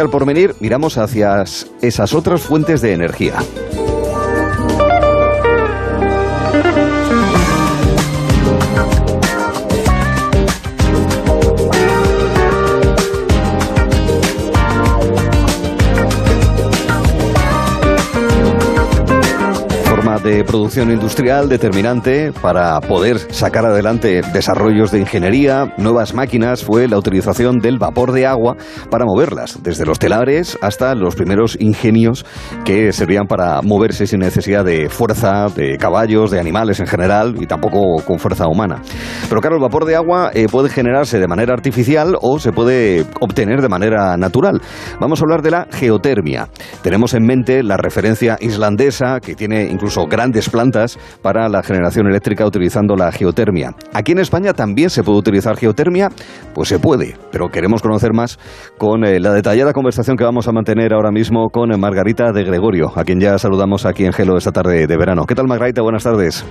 Al porvenir miramos hacia esas otras fuentes de energía. Producción industrial determinante para poder sacar adelante desarrollos de ingeniería, nuevas máquinas, fue la utilización del vapor de agua para moverlas, desde los telares hasta los primeros ingenios que servían para moverse sin necesidad de fuerza, de caballos, de animales en general y tampoco con fuerza humana. Pero claro, el vapor de agua eh, puede generarse de manera artificial o se puede obtener de manera natural. Vamos a hablar de la geotermia. Tenemos en mente la referencia islandesa que tiene incluso grandes plantas para la generación eléctrica utilizando la geotermia. Aquí en España también se puede utilizar geotermia, pues se puede, pero queremos conocer más con eh, la detallada conversación que vamos a mantener ahora mismo con Margarita de Gregorio, a quien ya saludamos aquí en Gelo esta tarde de verano. ¿Qué tal Margarita? Buenas tardes.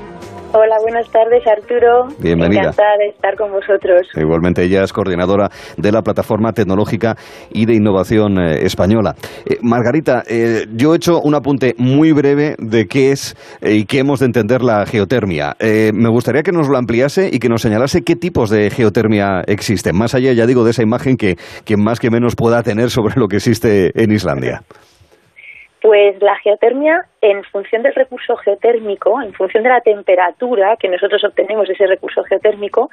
Hola, buenas tardes Arturo. Bienvenida. Encantada de estar con vosotros. Igualmente ella es coordinadora de la Plataforma Tecnológica y de Innovación eh, Española. Eh, Margarita, eh, yo he hecho un apunte muy breve de qué es y qué hemos de entender la geotermia. me gustaría que nos lo ampliase y que nos señalase qué tipos de geotermia existen, más allá, ya digo, de esa imagen que, que más que menos pueda tener sobre lo que existe en Islandia. Pues la geotermia, en función del recurso geotérmico, en función de la temperatura que nosotros obtenemos de ese recurso geotérmico,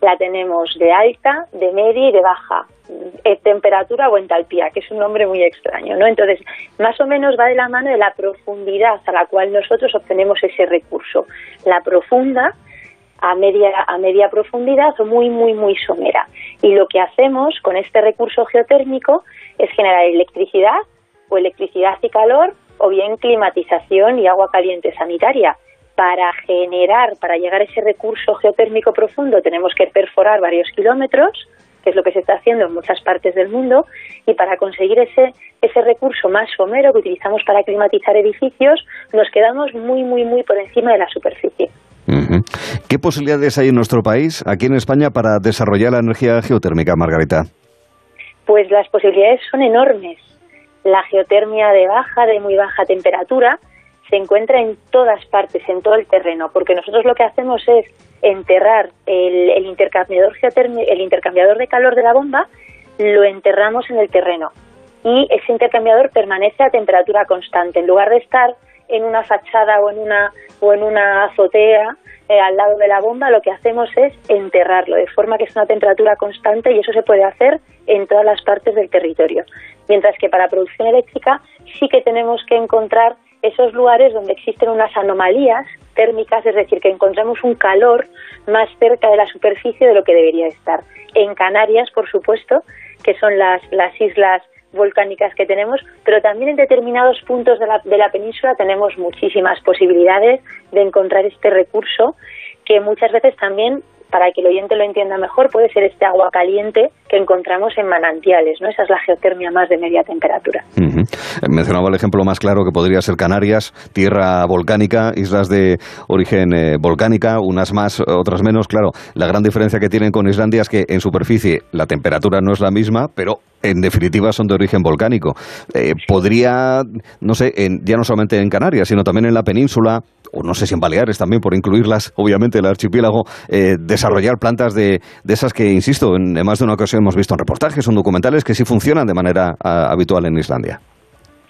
la tenemos de alta, de media y de baja. Eh, temperatura o entalpía, que es un nombre muy extraño, ¿no? Entonces, más o menos va de la mano de la profundidad a la cual nosotros obtenemos ese recurso. La profunda, a media, a media profundidad o muy, muy, muy somera. Y lo que hacemos con este recurso geotérmico es generar electricidad o electricidad y calor o bien climatización y agua caliente sanitaria. Para generar, para llegar a ese recurso geotérmico profundo tenemos que perforar varios kilómetros, que es lo que se está haciendo en muchas partes del mundo, y para conseguir ese, ese recurso más somero que utilizamos para climatizar edificios, nos quedamos muy, muy, muy por encima de la superficie. ¿Qué posibilidades hay en nuestro país, aquí en España, para desarrollar la energía geotérmica, Margarita? Pues las posibilidades son enormes la geotermia de baja, de muy baja temperatura, se encuentra en todas partes, en todo el terreno, porque nosotros lo que hacemos es enterrar el, intercambiador el intercambiador de calor de la bomba, lo enterramos en el terreno y ese intercambiador permanece a temperatura constante. En lugar de estar en una fachada o en una o en una azotea eh, al lado de la bomba, lo que hacemos es enterrarlo, de forma que es una temperatura constante y eso se puede hacer en todas las partes del territorio. Mientras que para producción eléctrica sí que tenemos que encontrar esos lugares donde existen unas anomalías térmicas, es decir, que encontramos un calor más cerca de la superficie de lo que debería estar. En Canarias, por supuesto, que son las, las islas volcánicas que tenemos, pero también en determinados puntos de la, de la península tenemos muchísimas posibilidades de encontrar este recurso que muchas veces también para que el oyente lo entienda mejor, puede ser este agua caliente que encontramos en manantiales, ¿no? Esa es la geotermia más de media temperatura. Mencionaba el ejemplo más claro que podría ser Canarias, tierra volcánica, islas de origen eh, volcánica, unas más, otras menos. Claro, la gran diferencia que tienen con Islandia es que en superficie la temperatura no es la misma, pero en definitiva son de origen volcánico. Eh, podría, no sé, ya no solamente en Canarias, sino también en la península, o no sé si en Baleares también, por incluirlas, obviamente, el archipiélago, eh, desarrollar plantas de, esas que, insisto, en, más de una ocasión hemos visto en reportajes en documentales que sí funcionan de manera habitual en Islandia.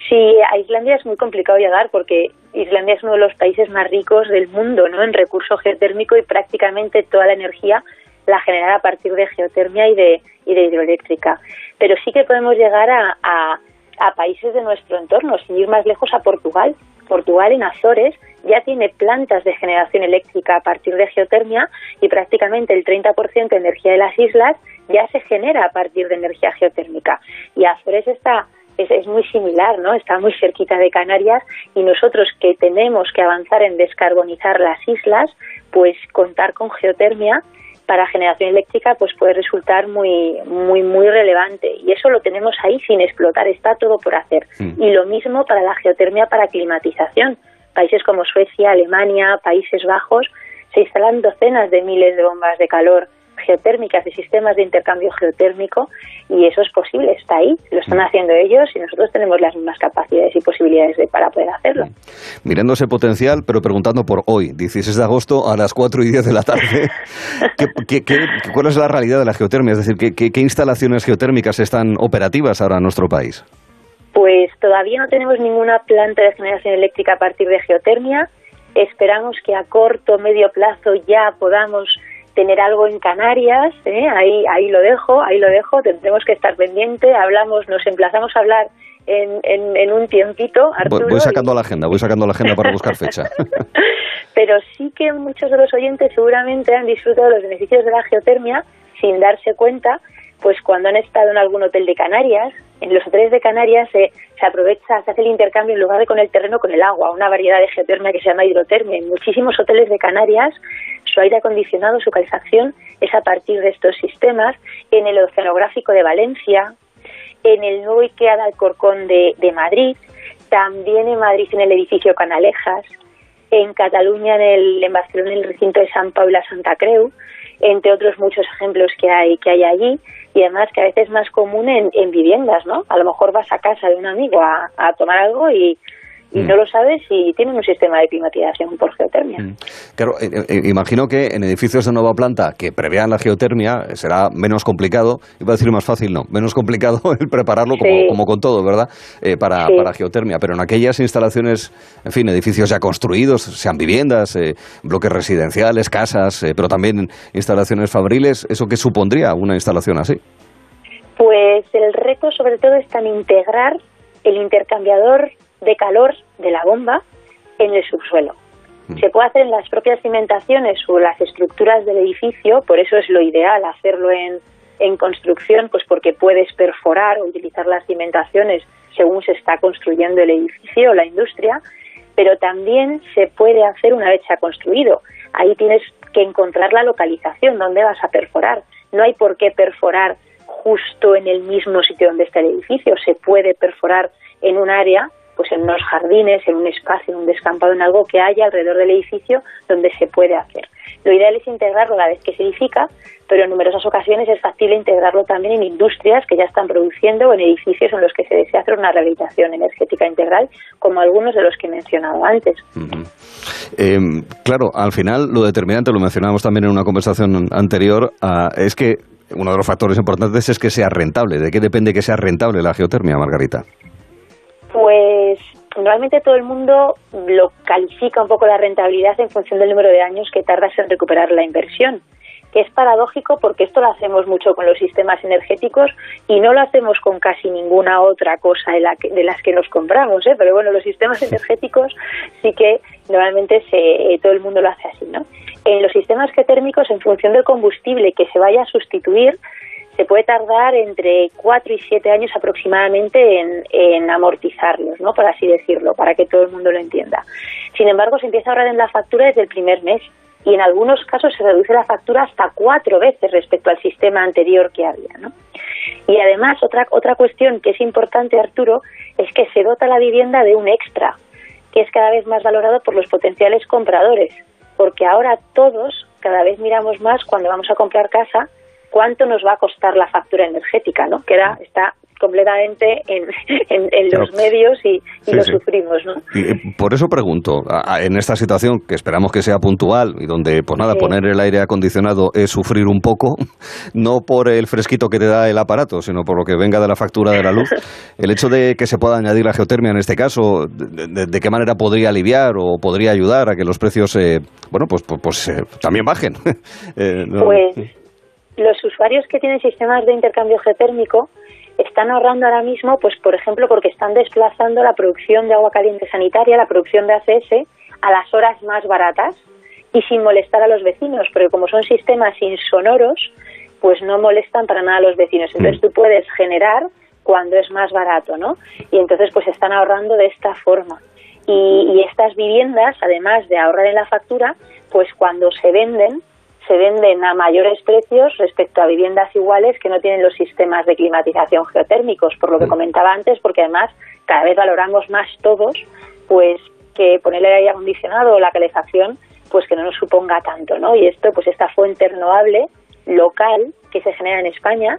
Sí, a Islandia es muy complicado llegar porque Islandia es uno de los países más ricos del mundo ¿no? en recurso geotérmico y prácticamente toda la energía la genera a partir de geotermia y de, hidroeléctrica. Pero sí que podemos llegar a, a, a países de nuestro entorno, sin ir más lejos a Portugal. Portugal en Azores ya tiene plantas de generación eléctrica a partir de geotermia y prácticamente el 30% de energía de las islas ya se genera a partir de energía geotérmica. Y Azores está es, es, muy similar, ¿no? Está muy cerquita de Canarias y nosotros que tenemos que avanzar en descarbonizar las islas, pues contar con geotermia para generación eléctrica pues puede resultar muy muy muy relevante y eso lo tenemos ahí sin explotar, está todo por hacer. Mm. Y lo mismo para la geotermia para climatización. Países como Suecia, Alemania, Países Bajos se instalan docenas de miles de bombas de calor geotérmicas, de sistemas de intercambio geotérmico, y eso es posible, está ahí, lo están mm. haciendo ellos y nosotros tenemos las mismas capacidades y posibilidades de, para poder hacerlo. Mm. Mirando ese potencial, pero preguntando por hoy, 16 de agosto a las 4 y 10 de la tarde, ¿qué, cuál es la realidad de la geotermia? Es decir, ¿qué, instalaciones geotérmicas están operativas ahora en nuestro país? Pues todavía no tenemos ninguna planta de generación eléctrica a partir de geotermia. Esperamos que a corto o medio plazo ya podamos tener algo en Canarias, ¿eh? ahí, ahí lo dejo, ahí lo dejo, tendremos que estar pendiente, hablamos, nos emplazamos a hablar en, en, un tiempito. voy, sacando la agenda, voy sacando la agenda para buscar fecha. Pero sí que muchos de los oyentes seguramente han disfrutado de los beneficios de la geotermia sin darse cuenta pues cuando han estado en algún hotel de Canarias, en los hoteles de Canarias se, se aprovecha, se hace el intercambio en lugar de con el terreno, con el agua, una variedad de geotermia que se llama hidrotermia. En muchísimos hoteles de Canarias su aire acondicionado, su calefacción es a partir de estos sistemas. En el Oceanográfico de Valencia, en el nuevo IKEA de Alcorcón de, de Madrid, también en Madrid en el edificio Canalejas, en Cataluña, en, el, en Barcelona, en el recinto de San Pablo Santa Creu, entre otros muchos ejemplos que hay, que hay allí, y además que a veces es más común en, en viviendas, ¿no? A lo mejor vas a casa de un amigo a tomar algo y, y no mm. lo sabes si tienen un sistema de climatización por geotermia. Mm. Claro, eh, eh, imagino que en edificios de nueva planta que prevean la geotermia será menos complicado, iba a decir más fácil, no, menos complicado el prepararlo como, con todo, ¿verdad? Eh, para, para, geotermia, pero en aquellas instalaciones, en fin, edificios ya construidos, sean viviendas, bloques residenciales, casas, pero también instalaciones fabriles, ¿eso qué supondría una instalación así? Pues el reto sobre todo está en integrar el intercambiador de calor de la bomba en el subsuelo. Mm. Se puede hacer en las propias cimentaciones o las estructuras del edificio, por eso es lo ideal hacerlo en, en construcción, pues porque puedes perforar o utilizar las cimentaciones según se está construyendo el edificio o la industria, pero también se puede hacer una vez se ha construido. Ahí tienes que encontrar la localización donde vas a perforar. No hay por qué perforar justo en el mismo sitio donde está el edificio, se puede perforar en un área pues en unos jardines, en un espacio, en un descampado, en algo que haya alrededor del edificio donde se puede hacer. Lo ideal es integrarlo a la vez que se edifica, pero en numerosas ocasiones es factible integrarlo también en industrias que ya están produciendo o en edificios en los que se desea hacer una rehabilitación energética integral, como algunos de los que he mencionado antes. Em, claro, al final lo determinante, lo mencionábamos también en una conversación anterior, ah, es que uno de los factores importantes es que sea rentable. ¿De qué depende que sea rentable la geotermia, Margarita? Pues normalmente todo el mundo lo califica un poco la rentabilidad en función del número de años que tardas en recuperar la inversión que es paradójico porque esto lo hacemos mucho con los sistemas energéticos y no lo hacemos con casi ninguna otra cosa de, la de las que nos compramos, ¿eh? pero bueno, los sistemas energéticos sí que normalmente se, todo el mundo lo hace así, ¿no? En los sistemas geotérmicos, en función del combustible que se vaya a sustituir, se puede tardar entre 4 y 7 años aproximadamente en, amortizarlos, ¿no? por así decirlo, para que todo el mundo lo entienda. Sin embargo, se empieza a ahorrar en la factura desde el primer mes y en algunos casos se reduce la factura hasta cuatro veces respecto al sistema anterior que había. ¿no? Y además, otra, otra cuestión que es importante, Arturo, es que se dota la vivienda de un extra, que es cada vez más valorado por los potenciales compradores, porque ahora todos cada vez miramos más cuando vamos a comprar casa cuánto nos va a costar la factura energética, ¿no? Que está completamente en, en, los medios y, lo sufrimos, ¿no? Y por eso pregunto, en esta situación que esperamos que sea puntual y donde, pues nada, poner el aire acondicionado es sufrir un poco, no por el fresquito que te da el aparato, sino por lo que venga de la factura de la luz, el hecho de que se pueda añadir la geotermia en este caso, ¿de, qué manera podría aliviar o podría ayudar a que los precios, eh, bueno, pues, pues, pues eh, también bajen? eh, Pues los usuarios que tienen sistemas de intercambio geotérmico están ahorrando ahora mismo, pues por ejemplo, porque están desplazando la producción de agua caliente sanitaria, la producción de ACS, a las horas más baratas y sin molestar a los vecinos, porque como son sistemas insonoros, pues no molestan para nada a los vecinos. Entonces mm. tú puedes generar cuando es más barato, ¿no? Y entonces pues están ahorrando de esta forma. Y, y estas viviendas, además de ahorrar en la factura, pues cuando se venden, se venden a mayores precios respecto a viviendas iguales que no tienen los sistemas de climatización geotérmicos, por lo que mm. comentaba antes, porque además cada vez valoramos más todos, pues que ponerle el aire acondicionado o la calefacción, pues que no nos suponga tanto, ¿no? Y esto, pues esta fuente renovable local que se genera en España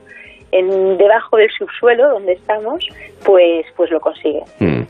en, debajo del subsuelo donde estamos, pues, pues lo consigue. Hmm.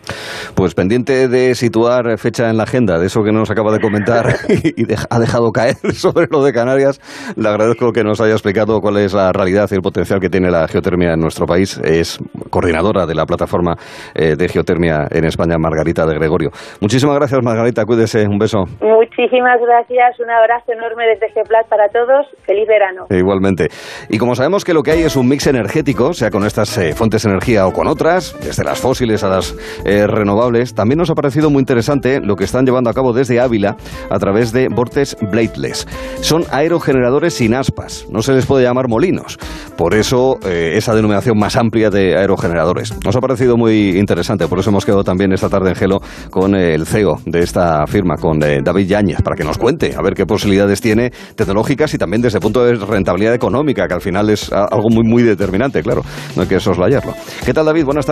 Pues pendiente de situar fecha en la agenda de eso que nos acaba de comentar y ha dejado caer sobre lo de Canarias, le agradezco que nos haya explicado cuál es la realidad y el potencial que tiene la geotermia en nuestro país. Es coordinadora de la plataforma eh, de geotermia en España, Margarita de Gregorio. Muchísimas gracias, Margarita. Cuídese. Un beso. Muchísimas gracias. Un abrazo enorme desde Geplat para todos. Feliz verano. igualmente. Y como sabemos que lo que hay es un mix energético, sea con estas eh, fuentes de energía o con otras, desde las fósiles a las eh, renovables, también nos ha parecido muy interesante lo que están llevando a cabo desde Ávila a través de Vortex Bladeless. Son aerogeneradores sin aspas, no se les puede llamar molinos. Por eso eh, esa denominación más amplia de aerogeneradores. Nos ha parecido muy interesante, por eso hemos quedado también esta tarde en Gelo con el CEO de esta firma, con David Yáñez, para que nos cuente a ver qué posibilidades tiene tecnológicas y también desde el punto de rentabilidad económica, que al final es algo muy, muy determinante, claro, no hay que soslayarlo. ¿Qué tal, David? Buenas.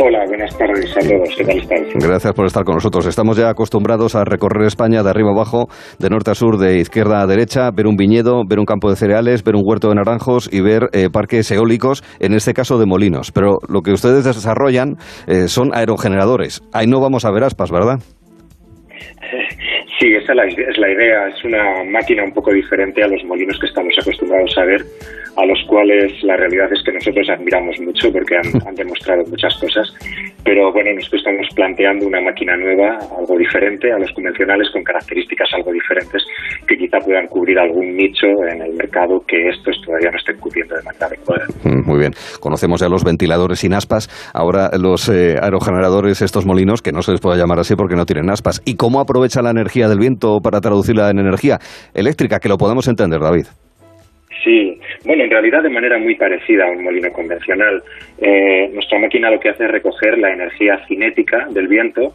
Hola, buenas tardes a todos. ¿Qué tal estáis? Gracias por estar con nosotros. Estamos ya acostumbrados a recorrer España de arriba a abajo, de norte a sur, de izquierda a derecha, ver un viñedo, ver un campo de cereales, ver un huerto de naranjos y ver eh, parques eólicos, en este caso de molinos. Pero lo que ustedes desarrollan eh, son aerogeneradores. Ahí no vamos a ver aspas, ¿verdad? Sí, esa es la idea. Es una máquina un poco diferente a los molinos que estamos acostumbrados a ver a los cuales la realidad es que nosotros admiramos mucho porque han, demostrado muchas cosas. Pero bueno, nosotros estamos planteando una máquina nueva, algo diferente a los convencionales, con características algo diferentes que quizá puedan cubrir algún nicho en el mercado que estos todavía no estén cubriendo de manera adecuada. Mm, muy bien. Conocemos ya los ventiladores sin aspas, ahora los eh, aerogeneradores, estos molinos, que no se les puede llamar así porque no tienen aspas. ¿Y cómo aprovecha la energía del viento para traducirla en energía eléctrica? Que lo podemos entender, David. Sí, bueno, en realidad de manera muy parecida a un molino convencional. Eh, nuestra máquina lo que hace es recoger la energía cinética del viento,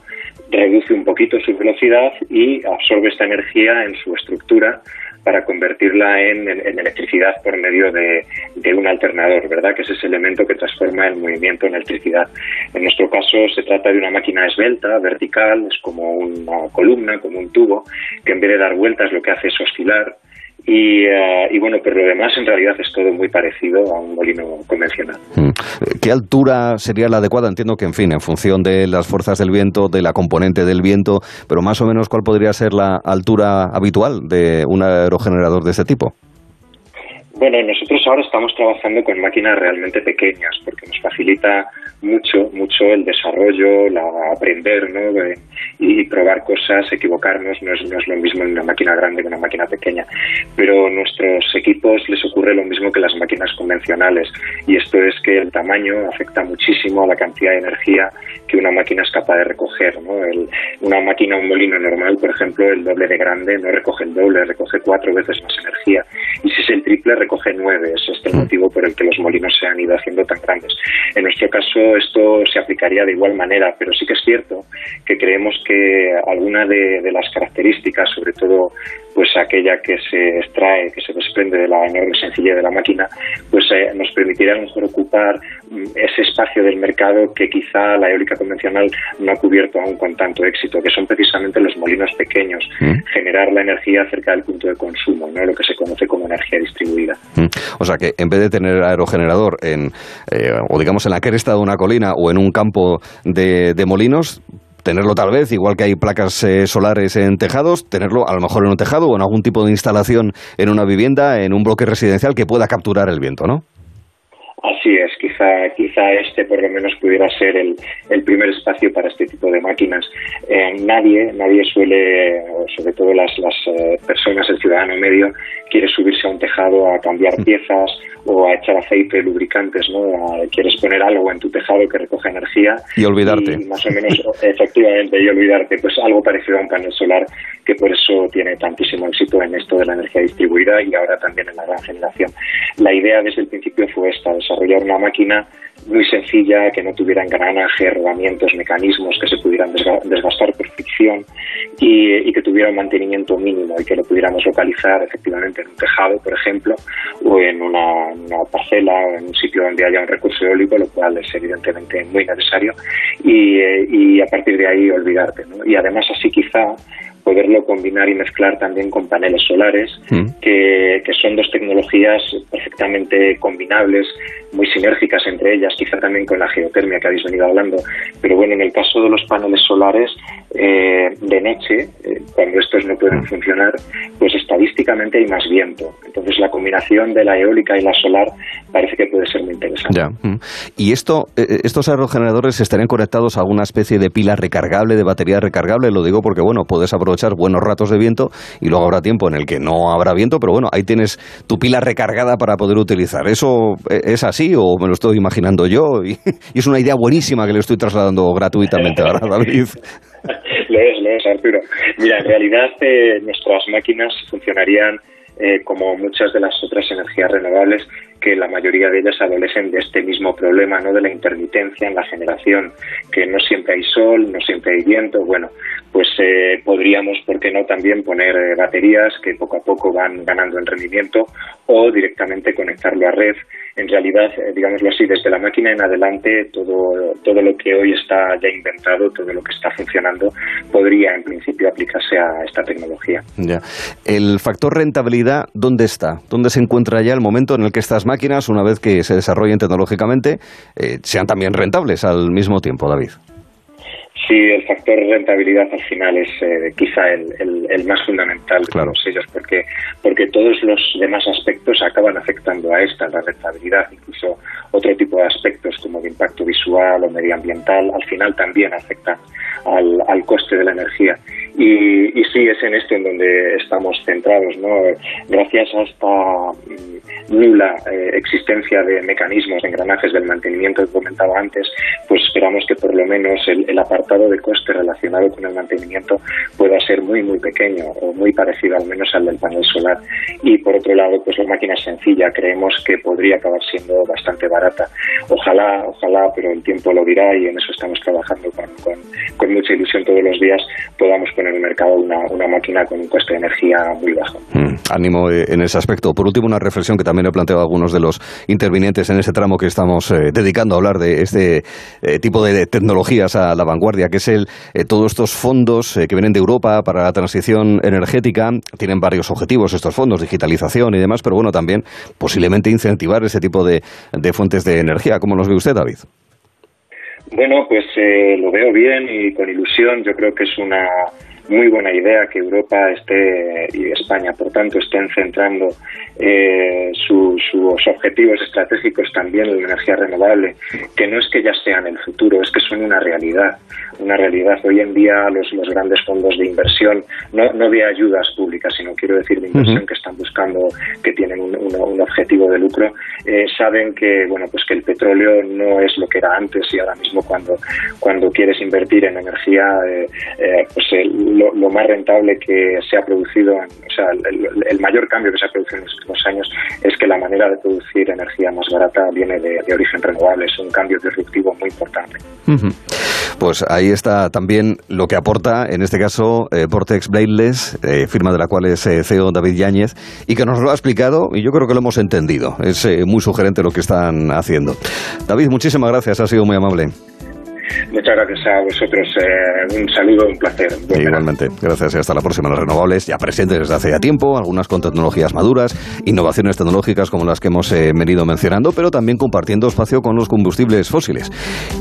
reduce un poquito su velocidad y absorbe esta energía en su estructura para convertirla en, electricidad por medio de, un alternador, ¿verdad? Que es ese elemento que transforma el movimiento en electricidad. En nuestro caso se trata de una máquina esbelta, vertical, es como una columna, como un tubo, que en vez de dar vueltas lo que hace es oscilar eh, y, bueno, pero lo demás en realidad es todo muy parecido a un molino convencional. Mm. ¿Qué altura sería la adecuada? Entiendo que, en fin, en función de las fuerzas del viento, de la componente del viento, pero más o menos, ¿cuál podría ser la altura habitual de un aerogenerador de este tipo? Bueno, nosotros ahora estamos trabajando con máquinas realmente pequeñas porque nos facilita mucho, mucho el desarrollo, la aprender, ¿no? y probar cosas, equivocarnos, no es, no es lo mismo en una máquina grande que una máquina pequeña. Pero a nuestros equipos les ocurre lo mismo que las máquinas convencionales y esto es que el tamaño afecta muchísimo a la cantidad de energía que una máquina es capaz de recoger. ¿no? El, una máquina, un molino normal, por ejemplo, el doble de grande no recoge el doble, recoge cuatro veces más energía y si es el triple recoge nueve. Es este el motivo por el que los molinos se han ido haciendo tan grandes. En nuestro caso esto se aplicaría de igual manera, pero sí que es cierto que creemos que alguna de, las características, sobre todo pues aquella que se extrae, que se desprende de la enorme sencillez de la máquina, pues eh, nos permitiría a lo mejor ocupar mm, ese espacio del mercado que quizá la eólica convencional no ha cubierto aún con tanto éxito, que son precisamente los molinos pequeños, mm. generar la energía cerca del punto de consumo, ¿no? lo que se conoce como energía distribuida. Mm. O sea que en vez de tener aerogenerador en, eh, o digamos en la cresta de una colina o en un campo de molinos, tenerlo tal vez, igual que hay placas eh, solares en tejados, tenerlo a lo mejor en un tejado o en algún tipo de instalación en una vivienda, en un bloque residencial que pueda capturar el viento, ¿no? Así es, quizá, quizá este por lo menos pudiera ser el, el primer espacio para este tipo de máquinas. Eh, nadie, nadie suele, sobre todo las, las eh, personas, el ciudadano medio, quiere subirse a un tejado a cambiar piezas o a echar aceite, lubricantes, ¿no? quieres poner algo en tu tejado que recoja energía. Y olvidarte. más o menos, efectivamente, y olvidarte. Pues algo parecido a un panel solar que por eso tiene tantísimo éxito en esto de la energía distribuida y ahora también en la gran generación. La idea desde el principio fue esta, desarrollar una máquina muy sencilla, que no tuviera engranaje, rodamientos, mecanismos que se pudieran desgastar por fricción y, que tuviera un mantenimiento mínimo y que lo pudiéramos localizar efectivamente en un tejado, por ejemplo, o en una, parcela o en un sitio donde haya un recurso eólico, lo cual es evidentemente muy necesario, y, eh, a partir de ahí olvidarte. Y además así quizá poderlo combinar y mezclar también con paneles solares, mm. que, que son dos tecnologías perfectamente combinables, muy sinérgicas entre ellas, quizá también con la geotermia que habéis venido hablando. Pero bueno, en el caso de los paneles solares eh, de noche, eh, cuando estos no pueden mm. funcionar, pues estadísticamente hay más viento. Entonces la combinación de la eólica y la solar parece que puede ser muy interesante. Mm. ¿Y esto, eh, estos aerogeneradores estarían conectados a alguna especie de pila recargable, de batería recargable? Lo digo porque, bueno, puedes aprovechar buenos ratos de viento y luego habrá tiempo en el que no habrá viento, pero bueno, ahí tienes tu pila recargada para poder utilizar. ¿Eso es así o me lo estoy imaginando yo? Y, es una idea buenísima que le estoy trasladando gratuitamente a David. lo es, lo es, Arturo. Mira, en realidad eh, nuestras máquinas funcionarían eh, como muchas de las otras energías renovables, que la mayoría de ellas adolecen de este mismo problema, ¿no? De la intermitencia en la generación, que no siempre hay sol, no siempre hay viento. Bueno, pues eh, podríamos, ¿por qué no?, también poner baterías que poco a poco van ganando en rendimiento o directamente conectarlo a red en realidad, eh, digámoslo así, desde la máquina en adelante, todo, todo lo que hoy está ya inventado, todo lo que está funcionando, podría en principio aplicarse a esta tecnología. Ya. El factor rentabilidad, ¿dónde está? ¿Dónde se encuentra ya el momento en el que estas máquinas, una vez que se desarrollen tecnológicamente, eh, sean también rentables al mismo tiempo, David? Sí, el factor rentabilidad al final es eh, quizá el, más fundamental de todos ellos, porque, porque todos los demás aspectos acaban afectando a esta, la rentabilidad, incluso otro tipo de aspectos como el impacto visual o medioambiental, al final también afectan al, al coste de la energía. Y, sí, es en esto en donde estamos centrados, ¿no? Gracias a esta mm, nula eh, existencia de mecanismos, de engranajes del mantenimiento que comentaba antes, pues esperamos que por lo menos el, apartado de coste relacionado con el mantenimiento pueda ser muy, muy pequeño o muy parecido al menos al del panel solar. Y por otro lado, pues la máquina sencilla creemos que podría acabar siendo bastante barata. Ojalá, ojalá, pero el tiempo lo dirá y en eso estamos trabajando con, con, con mucha ilusión todos los días, podamos en el mercado una, una máquina con un coste de energía muy bajo. Mm, ánimo eh, en ese aspecto. Por último, una reflexión que también he planteado a algunos de los intervinientes en ese tramo que estamos eh, dedicando a hablar de este eh, tipo de, tecnologías a la vanguardia, que es el todos estos fondos que vienen de Europa para la transición energética. Tienen varios objetivos estos fondos, digitalización y demás, pero bueno, también posiblemente incentivar ese tipo de, de fuentes de energía. ¿Cómo los ve usted, David? Bueno, pues lo veo bien y con ilusión. Yo creo que es una muy buena idea que Europa esté y España, por tanto, estén centrando eh, sus objetivos estratégicos también en la energía renovable, que no es que ya sean el futuro, es que son una realidad. Una realidad. Hoy en día los, los grandes fondos de inversión, no, no de ayudas públicas, sino quiero decir de inversión que están buscando, que tienen un, un, objetivo de lucro, eh, saben que bueno pues que el petróleo no es lo que era antes y ahora mismo cuando cuando quieres invertir en energía eh, pues el, lo, más rentable que se ha producido, o sea, el, mayor cambio que se ha producido en los últimos años es que la manera de producir energía más barata viene de, origen renovable. Es un cambio disruptivo muy importante. Pues ahí está también lo que aporta, en este caso, eh, Vortex Bladeless, eh, firma de la cual es eh, CEO David Yáñez, y que nos lo ha explicado y yo creo que lo hemos entendido. Es muy sugerente lo que están haciendo. David, muchísimas gracias, ha sido muy amable. Muchas gracias a vosotros. Eh, un saludo, un placer. Igualmente. Gracias y hasta la próxima. Las renovables ya presentes desde hace ya tiempo, algunas con tecnologías maduras, innovaciones tecnológicas como las que hemos eh, venido mencionando, pero también compartiendo espacio con los combustibles fósiles.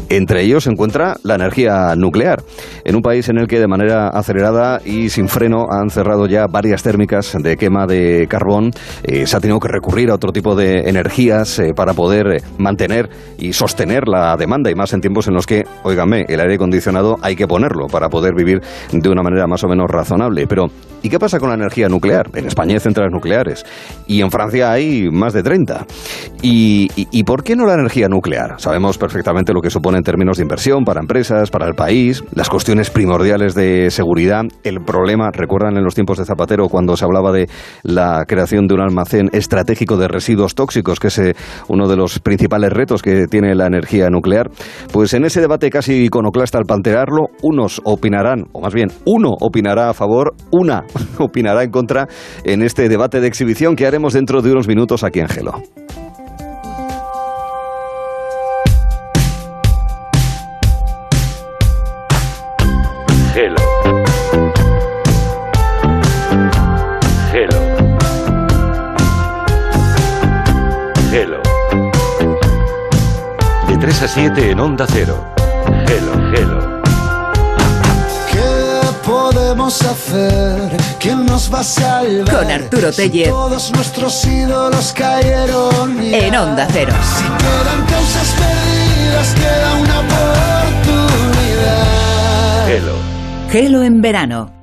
Entre ellos se encuentra la energía nuclear. En un país en el que de manera acelerada y sin freno han cerrado ya varias térmicas de quema de carbón, eh, se ha tenido que recurrir a otro tipo de energías para poder mantener y sostener la demanda y más en tiempos en los que óigame, el aire acondicionado hay que ponerlo para poder vivir de una manera más o menos razonable. Pero, ¿y qué pasa con la energía nuclear? En España hay centrales nucleares y en Francia hay más de 30. ¿Y, por qué no la energía nuclear? Sabemos perfectamente lo que supone en términos de inversión para empresas, para el país, las cuestiones primordiales de seguridad, el problema, recuerdan en los tiempos de Zapatero cuando se hablaba de la creación de un almacén estratégico de residuos tóxicos, que es eh, uno de los principales retos que tiene la energía nuclear. Pues en ese debate casi iconoclasta al pantearlo. Unos opinarán, o más bien, uno opinará a favor, una opinará en contra en este debate de exhibición que haremos dentro de unos minutos aquí en Gelo. Gelo. Gelo. De 3 a 7 en Onda Cero. Hello, hello. ¿Qué podemos hacer? ¿Quién nos va a salvar? Con Arturo Tellez. Todos nuestros ídolos cayeron. En Onda Cero. Si quedan causas perdidas, queda una oportunidad. Hello. Gelo en verano.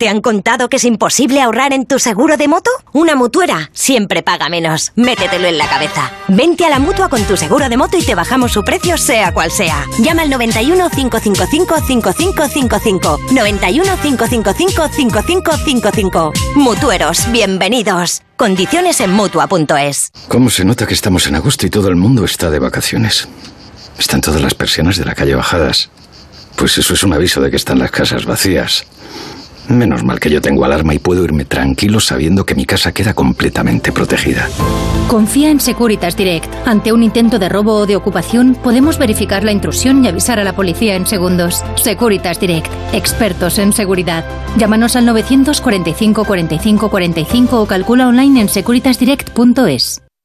¿Te han contado que es imposible ahorrar en tu seguro de moto? Una mutuera siempre paga menos. Métetelo en la cabeza. Vente a la mutua con tu seguro de moto y te bajamos su precio, sea cual sea. Llama al 91 555 5555. 91 555 5555. Mutueros, bienvenidos. Condiciones en mutua.es. ¿Cómo se nota que estamos en agosto y todo el mundo está de vacaciones? Están todas las persianas de la calle bajadas. Pues eso es un aviso de que están las casas vacías. Menos mal que yo tengo alarma y puedo irme tranquilo sabiendo que mi casa queda completamente protegida. Confía en Securitas Direct. Ante un intento de robo o de ocupación, podemos verificar la intrusión y avisar a la policía en segundos. Securitas Direct. Expertos en seguridad. Llámanos al 945 45 45 o calcula online en securitasdirect.es.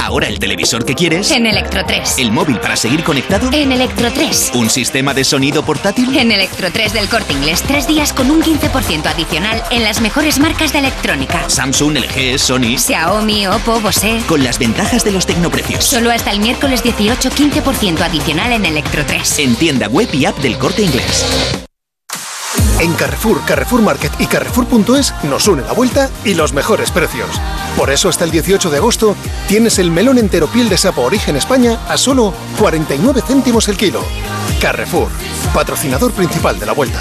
Ahora el televisor que quieres. En Electro 3. El móvil para seguir conectado. En Electro 3. Un sistema de sonido portátil. En Electro 3 del Corte Inglés. Tres días con un 15% adicional en las mejores marcas de electrónica. Samsung, LG, Sony. Xiaomi, Oppo, Bose. Con las ventajas de los tecnoprecios. Solo hasta el miércoles 18, 15% adicional en Electro 3. En tienda web y app del Corte Inglés. En Carrefour, Carrefour Market y Carrefour.es nos une la vuelta y los mejores precios. Por eso hasta el 18 de agosto tienes el melón entero piel de sapo origen España a solo 49 céntimos el kilo. Carrefour, patrocinador principal de la vuelta.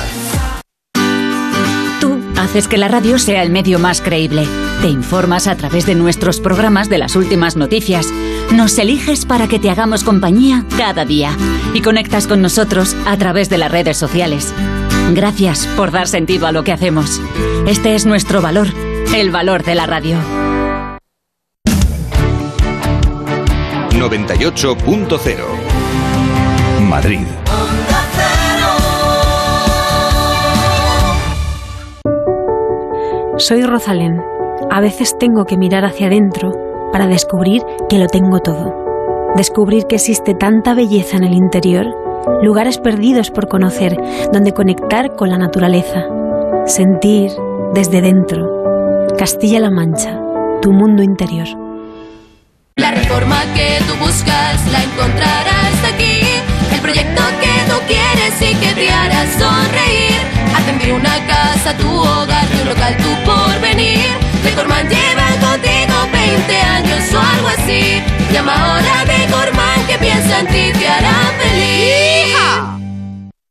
Tú haces que la radio sea el medio más creíble. Te informas a través de nuestros programas de las últimas noticias. Nos eliges para que te hagamos compañía cada día. Y conectas con nosotros a través de las redes sociales. Gracias por dar sentido a lo que hacemos. Este es nuestro valor, el valor de la radio. 98.0 Madrid. Soy Rosalén. A veces tengo que mirar hacia adentro para descubrir que lo tengo todo. Descubrir que existe tanta belleza en el interior, lugares perdidos por conocer, donde conectar con la naturaleza. Sentir desde dentro. Castilla-La Mancha, tu mundo interior. La reforma que tú buscas la encontrarás aquí. El proyecto que tú quieres y que te hará sonreír. Atender una casa, tu hogar, tu local, tu porvenir. Decorman lleva contigo 20 años o algo así. Llama ahora a Decorman que piensa en ti, te hará feliz.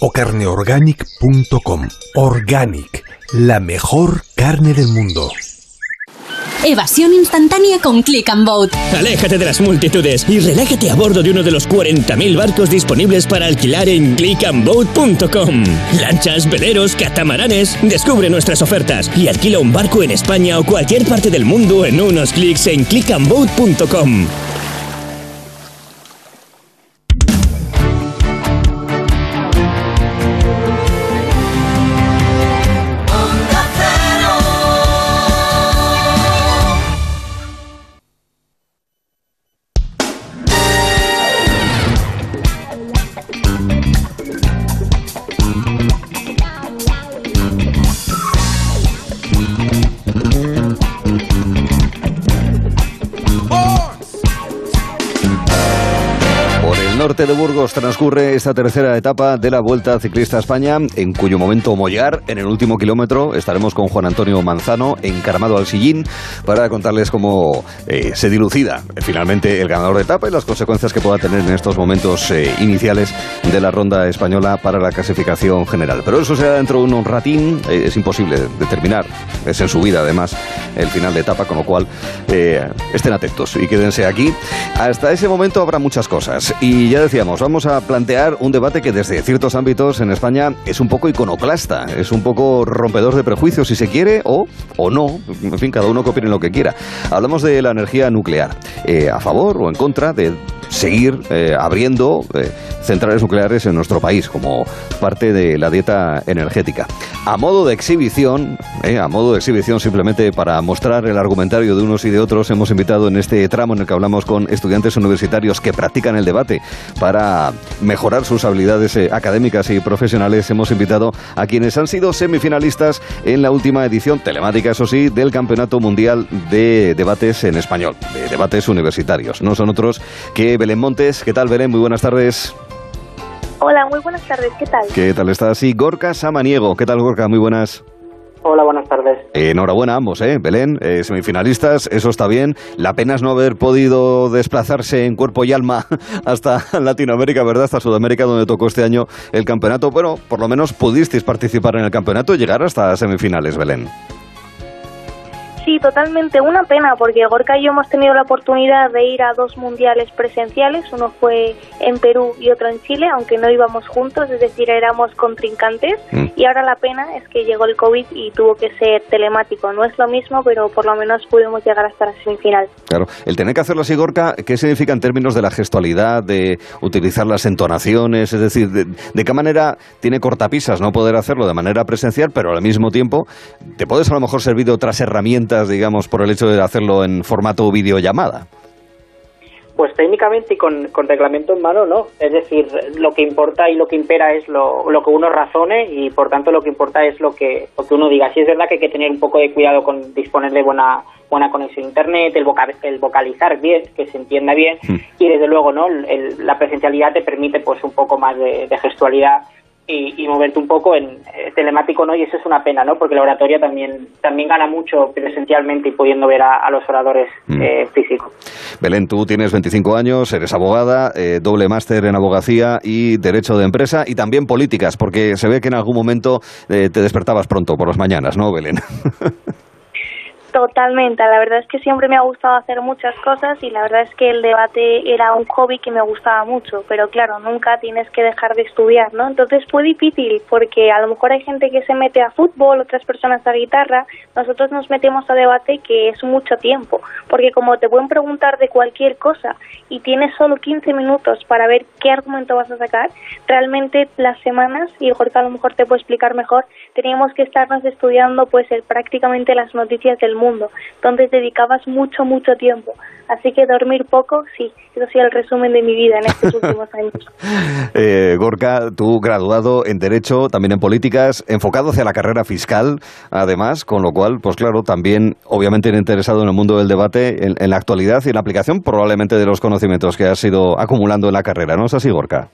o carneorganic.com. Organic, la mejor carne del mundo. Evasión instantánea con Click and Boat. Aléjate de las multitudes y relájate a bordo de uno de los 40.000 barcos disponibles para alquilar en clickandboat.com. Lanchas, veleros, catamaranes. Descubre nuestras ofertas y alquila un barco en España o cualquier parte del mundo en unos clics en clickandboat.com. de Burgos transcurre esta tercera etapa de la Vuelta Ciclista a España, en cuyo momento Mollar, en el último kilómetro, estaremos con Juan Antonio Manzano encaramado al sillín para contarles cómo eh, se dilucida eh, finalmente el ganador de etapa y las consecuencias que pueda tener en estos momentos eh, iniciales de la ronda española para la clasificación general. Pero eso será dentro de un ratín, eh, es imposible determinar, es en su vida además el final de etapa, con lo cual eh, estén atentos y quédense aquí. Hasta ese momento habrá muchas cosas y ya decíamos, vamos a plantear un debate que desde ciertos ámbitos en España es un poco iconoclasta, es un poco rompedor de prejuicios si se quiere o, o no, en fin, cada uno que opine lo que quiera. Hablamos de la energía nuclear, eh, a favor o en contra de seguir eh, abriendo eh, centrales nucleares en nuestro país como parte de la dieta energética. A modo de exhibición, eh, a modo de exhibición simplemente para mostrar el argumentario de unos y de otros, hemos invitado en este tramo en el que hablamos con estudiantes universitarios que practican el debate para mejorar sus habilidades eh, académicas y profesionales, hemos invitado a quienes han sido semifinalistas en la última edición telemática, eso sí, del Campeonato Mundial de Debates en Español, de debates universitarios. No son otros que Belén Montes. ¿Qué tal, Belén? Muy buenas tardes. Hola, muy buenas tardes, ¿qué tal? ¿Qué tal estás? Y Gorka Samaniego. ¿Qué tal, Gorka? Muy buenas. Hola, buenas tardes. enhorabuena a ambos, ¿eh? Belén, eh, semifinalistas, eso está bien. La pena es no haber podido desplazarse en cuerpo y alma hasta Latinoamérica, ¿verdad? Hasta Sudamérica, donde tocó este año el campeonato. Bueno, por lo menos pudisteis participar en el campeonato y llegar hasta semifinales, Belén. Sí, totalmente. Una pena porque Gorka y yo hemos tenido la oportunidad de ir a dos mundiales presenciales. Uno fue en Perú y otro en Chile, aunque no íbamos juntos, es decir, éramos contrincantes. Y ahora la pena es que llegó el COVID y tuvo que ser telemático. No es lo mismo, pero por lo menos pudimos llegar hasta la semifinal. Claro, el tener que hacerlo así, Gorka, ¿qué significa en términos de la gestualidad, de utilizar las entonaciones? Es decir, de, de qué manera tiene cortapisas no poder hacerlo de manera presencial, pero al mismo tiempo te puedes a lo mejor servir de otras herramientas digamos, por el hecho de hacerlo en formato videollamada? Pues técnicamente y con, con, reglamento en mano no. Es decir, lo que importa y lo que impera es lo, lo, que uno razone y por tanto lo que importa es lo que, lo que uno diga. Sí es verdad que hay que tener un poco de cuidado con disponer de buena, buena conexión a internet, el, vocal, el vocalizar bien, que se entienda bien mm. y desde luego no el, la presencialidad te permite pues un poco más de, de gestualidad y, y, moverte un poco en eh, telemático, ¿no? Y eso es una pena, ¿no? Porque la oratoria también también gana mucho presencialmente y pudiendo ver a, a los oradores mm. eh, físicos. Belén, tú tienes 25 años, eres abogada, eh, doble máster en abogacía y derecho de empresa y también políticas, porque se ve que en algún momento eh, te despertabas pronto por las mañanas, ¿no, Belén? Totalmente, la verdad es que siempre me ha gustado hacer muchas cosas y la verdad es que el debate era un hobby que me gustaba mucho, pero claro, nunca tienes que dejar de estudiar, ¿no? Entonces fue difícil porque a lo mejor hay gente que se mete a fútbol, otras personas a guitarra, nosotros nos metemos a debate que es mucho tiempo, porque como te pueden preguntar de cualquier cosa y tienes solo 15 minutos para ver qué argumento vas a sacar, realmente las semanas, y Jorge a lo mejor te puede explicar mejor, teníamos que estarnos estudiando pues el, prácticamente las noticias del mundo, donde dedicabas mucho, mucho tiempo. Así que dormir poco, sí, eso sí el resumen de mi vida en estos últimos años. eh, Gorka, tú graduado en Derecho, también en Políticas, enfocado hacia la carrera fiscal, además, con lo cual, pues claro, también obviamente interesado en el mundo del debate, en, en la actualidad y en la aplicación probablemente de los conocimientos que has ido acumulando en la carrera, ¿no es así, Gorka?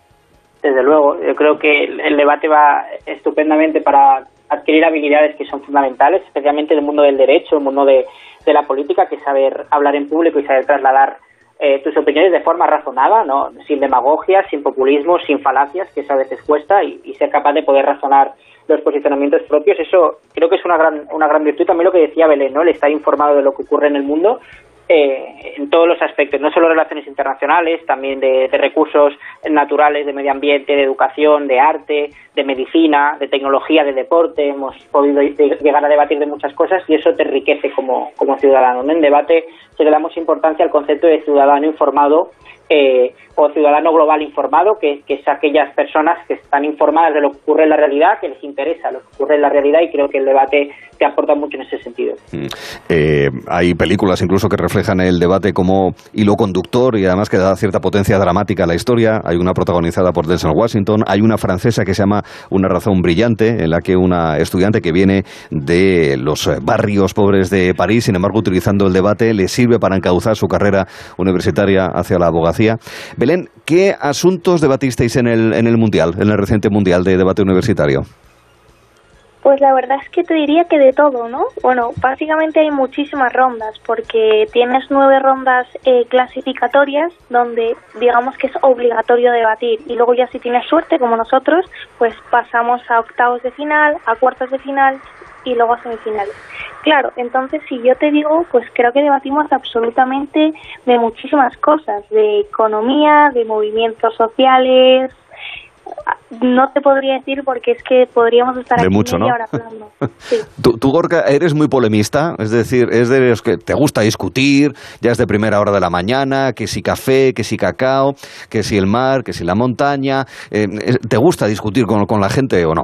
Desde luego, yo creo que el debate va estupendamente para adquirir habilidades que son fundamentales, especialmente en el mundo del derecho, en el mundo de, la política, que es saber hablar en público y saber trasladar eh, tus opiniones de forma razonada, ¿no? sin demagogia, sin populismo, sin falacias, que a veces cuesta, y, y, ser capaz de poder razonar los posicionamientos propios. Eso creo que es una gran, una gran virtud. También lo que decía Belén, ¿no? el estar informado de lo que ocurre en el mundo eh, en todos los aspectos, no solo relaciones internacionales, también de, de, recursos naturales, de medio ambiente, de educación, de arte, de medicina, de tecnología, de deporte. Hemos podido llegar a debatir de muchas cosas y eso te enriquece como, como ciudadano. ¿no? En debate se le damos importancia al concepto de ciudadano informado eh, o ciudadano global informado, que, es aquellas personas que están informadas de lo que ocurre en la realidad, que les interesa lo que ocurre en la realidad y creo que el debate te aportan mucho en ese sentido. Mm. Eh, hay películas incluso que reflejan el debate como hilo conductor y además que da cierta potencia dramática a la historia. Hay una protagonizada por Denzel Washington, hay una francesa que se llama Una razón brillante, en la que una estudiante que viene de los barrios pobres de París, sin embargo, utilizando el debate, le sirve para encauzar su carrera universitaria hacia la abogacía. Belén, ¿qué asuntos debatisteis en el, en el Mundial, en el reciente Mundial de Debate Universitario? Pues la verdad es que te diría que de todo, ¿no? Bueno, básicamente hay muchísimas rondas, porque tienes nueve rondas eh, clasificatorias donde digamos que es obligatorio debatir y luego ya si tienes suerte, como nosotros, pues pasamos a octavos de final, a cuartos de final y luego a semifinales. Claro, entonces si yo te digo, pues creo que debatimos absolutamente de muchísimas cosas, de economía, de movimientos sociales, no te podría decir porque es que podríamos estar de aquí mucho, media ¿no? hora hablando. Sí. ¿Tú, tú, Gorka, eres muy polemista, es decir, es de los que te gusta discutir, ya es de primera hora de la mañana, que si café, que si cacao, que si el mar, que si la montaña. Eh, ¿Te gusta discutir con, con la gente o no?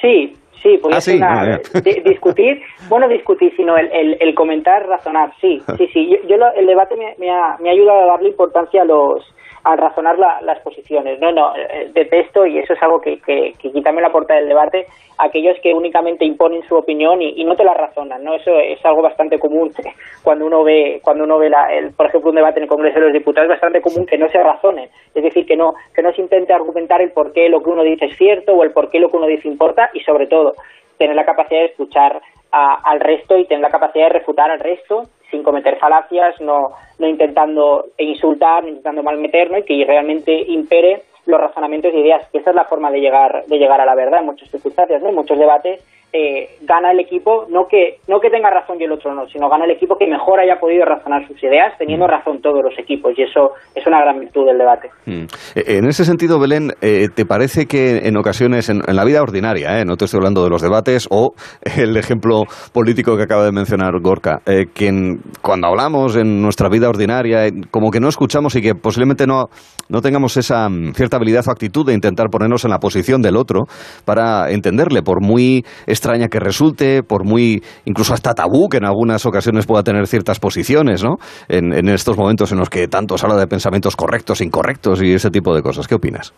Sí, sí, porque Ah, sí, una- di- discutir, bueno, discutir, sino el, el, el comentar, razonar, sí, sí, sí. Yo, yo lo- el debate me, me, ha, me ha ayudado a darle importancia a los a razonar la- las posiciones. No, no, eh, detesto, y eso es algo que, que, que quítame la puerta del debate, aquellos que únicamente imponen su opinión y, y no te la razonan, ¿no? Eso es algo bastante común cuando uno ve, cuando uno ve la, el, por ejemplo, un debate en el Congreso de los Diputados, es bastante común que no se razonen. Es decir, que no, que no se intente argumentar el por qué lo que uno dice es cierto o el por qué lo que uno dice importa y sobre todo tener la capacidad de escuchar a- al resto y tener la capacidad de refutar al resto sin cometer falacias, no, no intentando insultar, no intentando malmeter, y que realmente impere los razonamientos y ideas. Que esa es la forma de llegar, de llegar a la verdad en muchas circunstancias, ¿no? en muchos debates. Eh, gana el equipo, no que, no que tenga razón y el otro no, sino gana el equipo que mejor haya podido razonar sus ideas, teniendo razón todos los equipos, y eso es una gran virtud del debate. Mm. Eh, En ese sentido, Belén, eh, ¿te parece que en ocasiones, en, en la vida ordinaria, eh, no te estoy hablando de los debates o el ejemplo político que acaba de mencionar Gorka, que en- cuando hablamos en nuestra vida ordinaria, como que no escuchamos y que posiblemente no, no tengamos esa mm, cierta habilidad o actitud de intentar ponernos en la posición del otro para entenderle, por muy extraña que resulte, por muy incluso hasta tabú que en algunas ocasiones pueda tener ciertas posiciones, ¿no? En, en estos momentos en los que tanto se habla de pensamientos correctos, incorrectos y ese tipo de cosas. ¿Qué opinas?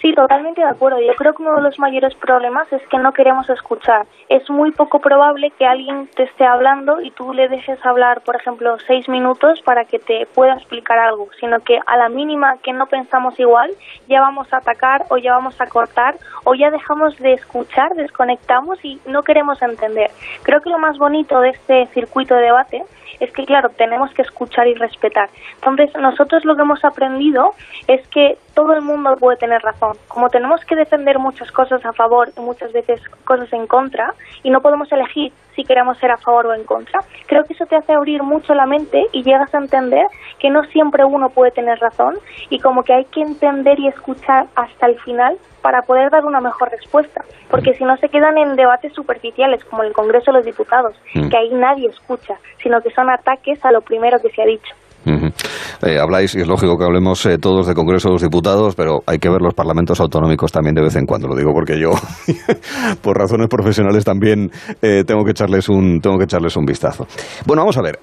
Sí, totalmente de acuerdo. Yo creo que uno de los mayores problemas es que no queremos escuchar. Es muy poco probable que alguien te esté hablando y tú le dejes hablar, por ejemplo, seis minutos para que te pueda explicar algo, sino que a la mínima que no pensamos igual, ya vamos a atacar o ya vamos a cortar o ya dejamos de escuchar, desconectamos y no queremos entender. Creo que lo más bonito de este circuito de debate es que, claro, tenemos que escuchar y respetar. Entonces, nosotros lo que hemos aprendido es que todo el mundo puede tener razón. Como tenemos que defender muchas cosas a favor y muchas veces cosas en contra, y no podemos elegir si queremos ser a favor o en contra, creo que eso te hace abrir mucho la mente y llegas a entender que no siempre uno puede tener razón y como que hay que entender y escuchar hasta el final para poder dar una mejor respuesta. Porque si no se quedan en debates superficiales, como el Congreso de los Diputados, Mm. que ahí nadie escucha, sino que son ataques a lo primero que se ha dicho. Eh, habláis, y es lógico que hablemos eh, todos de Congreso de los Diputados, pero hay que ver los parlamentos autonómicos también de vez en cuando. Lo digo porque yo, por razones profesionales, también eh, tengo, que echarles un, tengo que echarles un vistazo. Bueno, vamos a ver.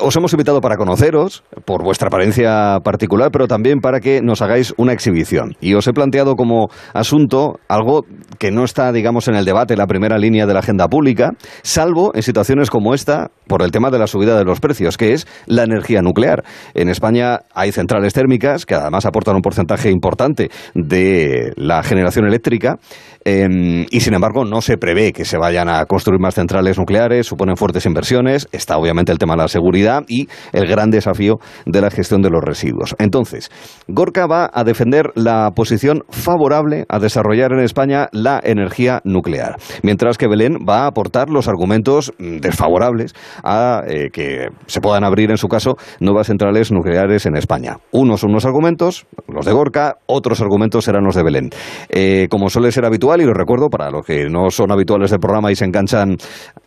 os hemos invitado para conoceros, por vuestra apariencia particular, pero también para que nos hagáis una exhibición. Y os he planteado como asunto algo que no está, digamos, en el debate, la primera línea de la agenda pública, salvo en situaciones como esta, por el tema de la subida de los precios, que es la energía nuclear. En España hay centrales térmicas que además aportan un porcentaje importante de la generación eléctrica eh, y sin embargo no se prevé que se vayan a construir más centrales nucleares, suponen fuertes inversiones, está obviamente el tema de la seguridad y el gran desafío de la gestión de los residuos. Entonces, Gorka va a defender la posición favorable a desarrollar en España la energía nuclear, mientras que Belén va a aportar los argumentos mm, desfavorables a eh, que se puedan abrir, en su caso, nuevas centrales nucleares en España. Unos son unos argumentos, los de Gorka, otros argumentos serán los de Belén. Eh, como suele ser habitual, y lo recuerdo para los que no son habituales del programa y se enganchan,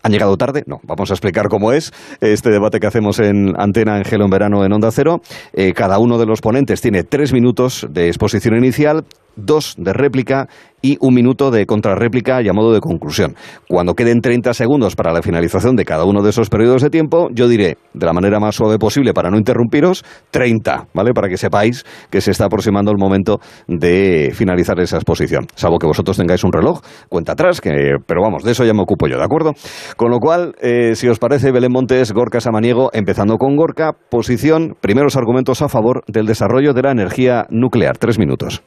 han llegado tarde, no, vamos a explicar cómo es este debate que hacemos en Antena Angelo en verano en Onda Cero. Eh, cada uno de los ponentes tiene tres minutos de exposición inicial dos de réplica y un minuto de contrarréplica y a modo de conclusión. Cuando queden 30 segundos para la finalización de cada uno de esos periodos de tiempo, yo diré, de la manera más suave posible para no interrumpiros, 30, ¿vale? Para que sepáis que se está aproximando el momento de finalizar esa exposición. Salvo que vosotros tengáis un reloj, cuenta atrás, que, pero vamos, de eso ya me ocupo yo, ¿de acuerdo? Con lo cual, eh, si os parece, Belén Montes, Gorka Samaniego, empezando con Gorka, posición, primeros argumentos a favor del desarrollo de la energía nuclear. Tres minutos.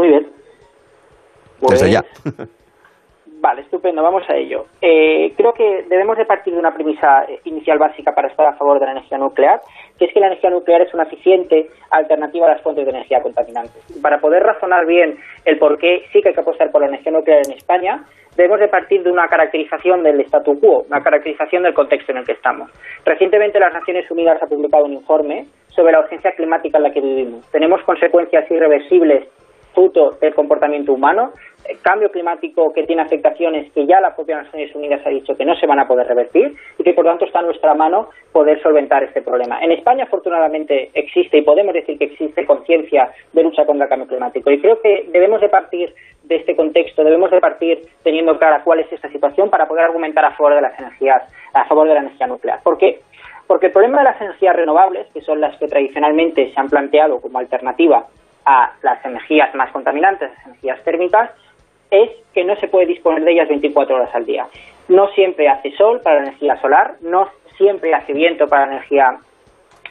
Muy bien. Desde Pues, ya. Vale, estupendo, vamos a ello. Eh, creo que debemos de partir de una premisa eh, inicial básica para estar a favor de la energía nuclear, que es que la energía nuclear es una eficiente alternativa a las fuentes de energía contaminantes. Para poder razonar bien el por qué sí que hay que apostar por la energía nuclear en España, debemos de partir de una caracterización del statu quo, una caracterización del contexto en el que estamos. Recientemente las Naciones Unidas ha publicado un informe sobre la urgencia climática en la que vivimos. Tenemos consecuencias irreversibles fruto del comportamiento humano, el cambio climático que tiene afectaciones que ya la propia Naciones Unidas ha dicho que no se van a poder revertir y que por tanto está en nuestra mano poder solventar este problema. En España afortunadamente existe y podemos decir que existe conciencia de lucha contra el cambio climático y creo que debemos de partir de este contexto, debemos de partir teniendo clara cuál es esta situación para poder argumentar a favor de las energías, a favor de la energía nuclear. ¿Por qué? Porque el problema de las energías renovables, que son las que tradicionalmente se han planteado como alternativa a las energías más contaminantes, las energías térmicas, es que no se puede disponer de ellas 24 horas al día. No siempre hace sol para la energía solar, no siempre hace viento para la energía